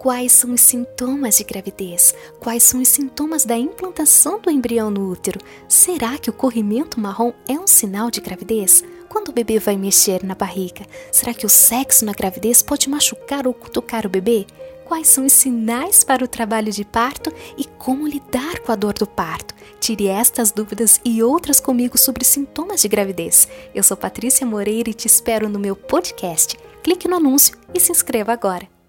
Quais são os sintomas de gravidez? Quais são os sintomas da implantação do embrião no útero? Será que o corrimento marrom é um sinal de gravidez? Quando o bebê vai mexer na barriga, será que o sexo na gravidez pode machucar ou cutucar o bebê? Quais são os sinais para o trabalho de parto e como lidar com a dor do parto? Tire estas dúvidas e outras comigo sobre sintomas de gravidez. Eu sou Patrícia Moreira e te espero no meu podcast. Clique no anúncio e se inscreva agora.